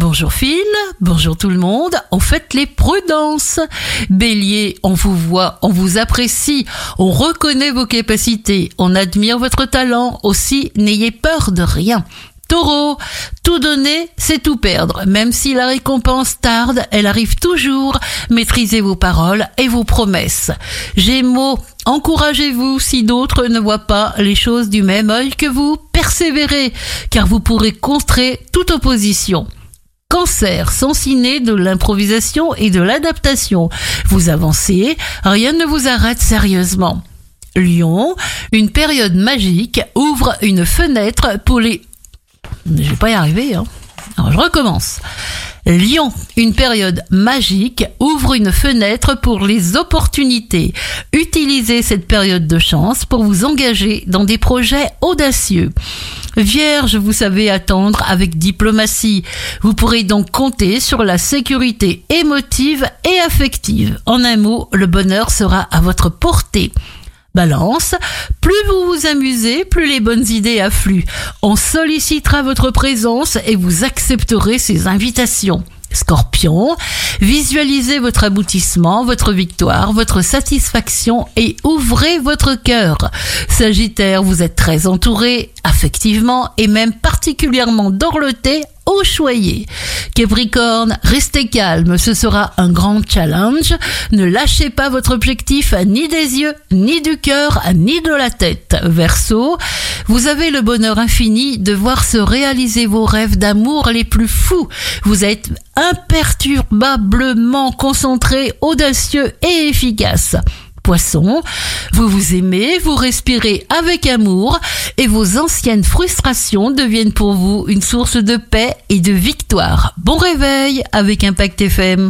Bonjour Phil, bonjour tout le monde, on fait les prudences. Bélier, on vous voit, on vous apprécie, on reconnaît vos capacités, on admire votre talent, aussi n'ayez peur de rien. Taureau, tout donner, c'est tout perdre. Même si la récompense tarde, elle arrive toujours. Maîtrisez vos paroles et vos promesses. Gémeaux, encouragez-vous si d'autres ne voient pas les choses du même œil que vous. Persévérez, car vous pourrez contrer toute opposition. Cancer, ciné de l'improvisation et de l'adaptation. Vous avancez, rien ne vous arrête sérieusement. Lion, une période magique ouvre une fenêtre pour les je vais pas y arriver. Hein. Je recommence. Lyon, une période magique, ouvre une fenêtre pour les opportunités. Utilisez cette période de chance pour vous engager dans des projets audacieux. Vierge, vous savez attendre avec diplomatie. Vous pourrez donc compter sur la sécurité émotive et affective. En un mot, le bonheur sera à votre portée. Balance, plus vous vous amusez, plus les bonnes idées affluent. On sollicitera votre présence et vous accepterez ces invitations. Scorpion, visualisez votre aboutissement, votre victoire, votre satisfaction et ouvrez votre cœur. Sagittaire, vous êtes très entouré, affectivement et même particulièrement dorloté choyer. Capricorne, restez calme, ce sera un grand challenge. Ne lâchez pas votre objectif ni des yeux, ni du cœur, ni de la tête. Verseau, vous avez le bonheur infini de voir se réaliser vos rêves d'amour les plus fous. Vous êtes imperturbablement concentré, audacieux et efficace Vous vous aimez, vous respirez avec amour et vos anciennes frustrations deviennent pour vous une source de paix et de victoire. Bon réveil avec Impact FM.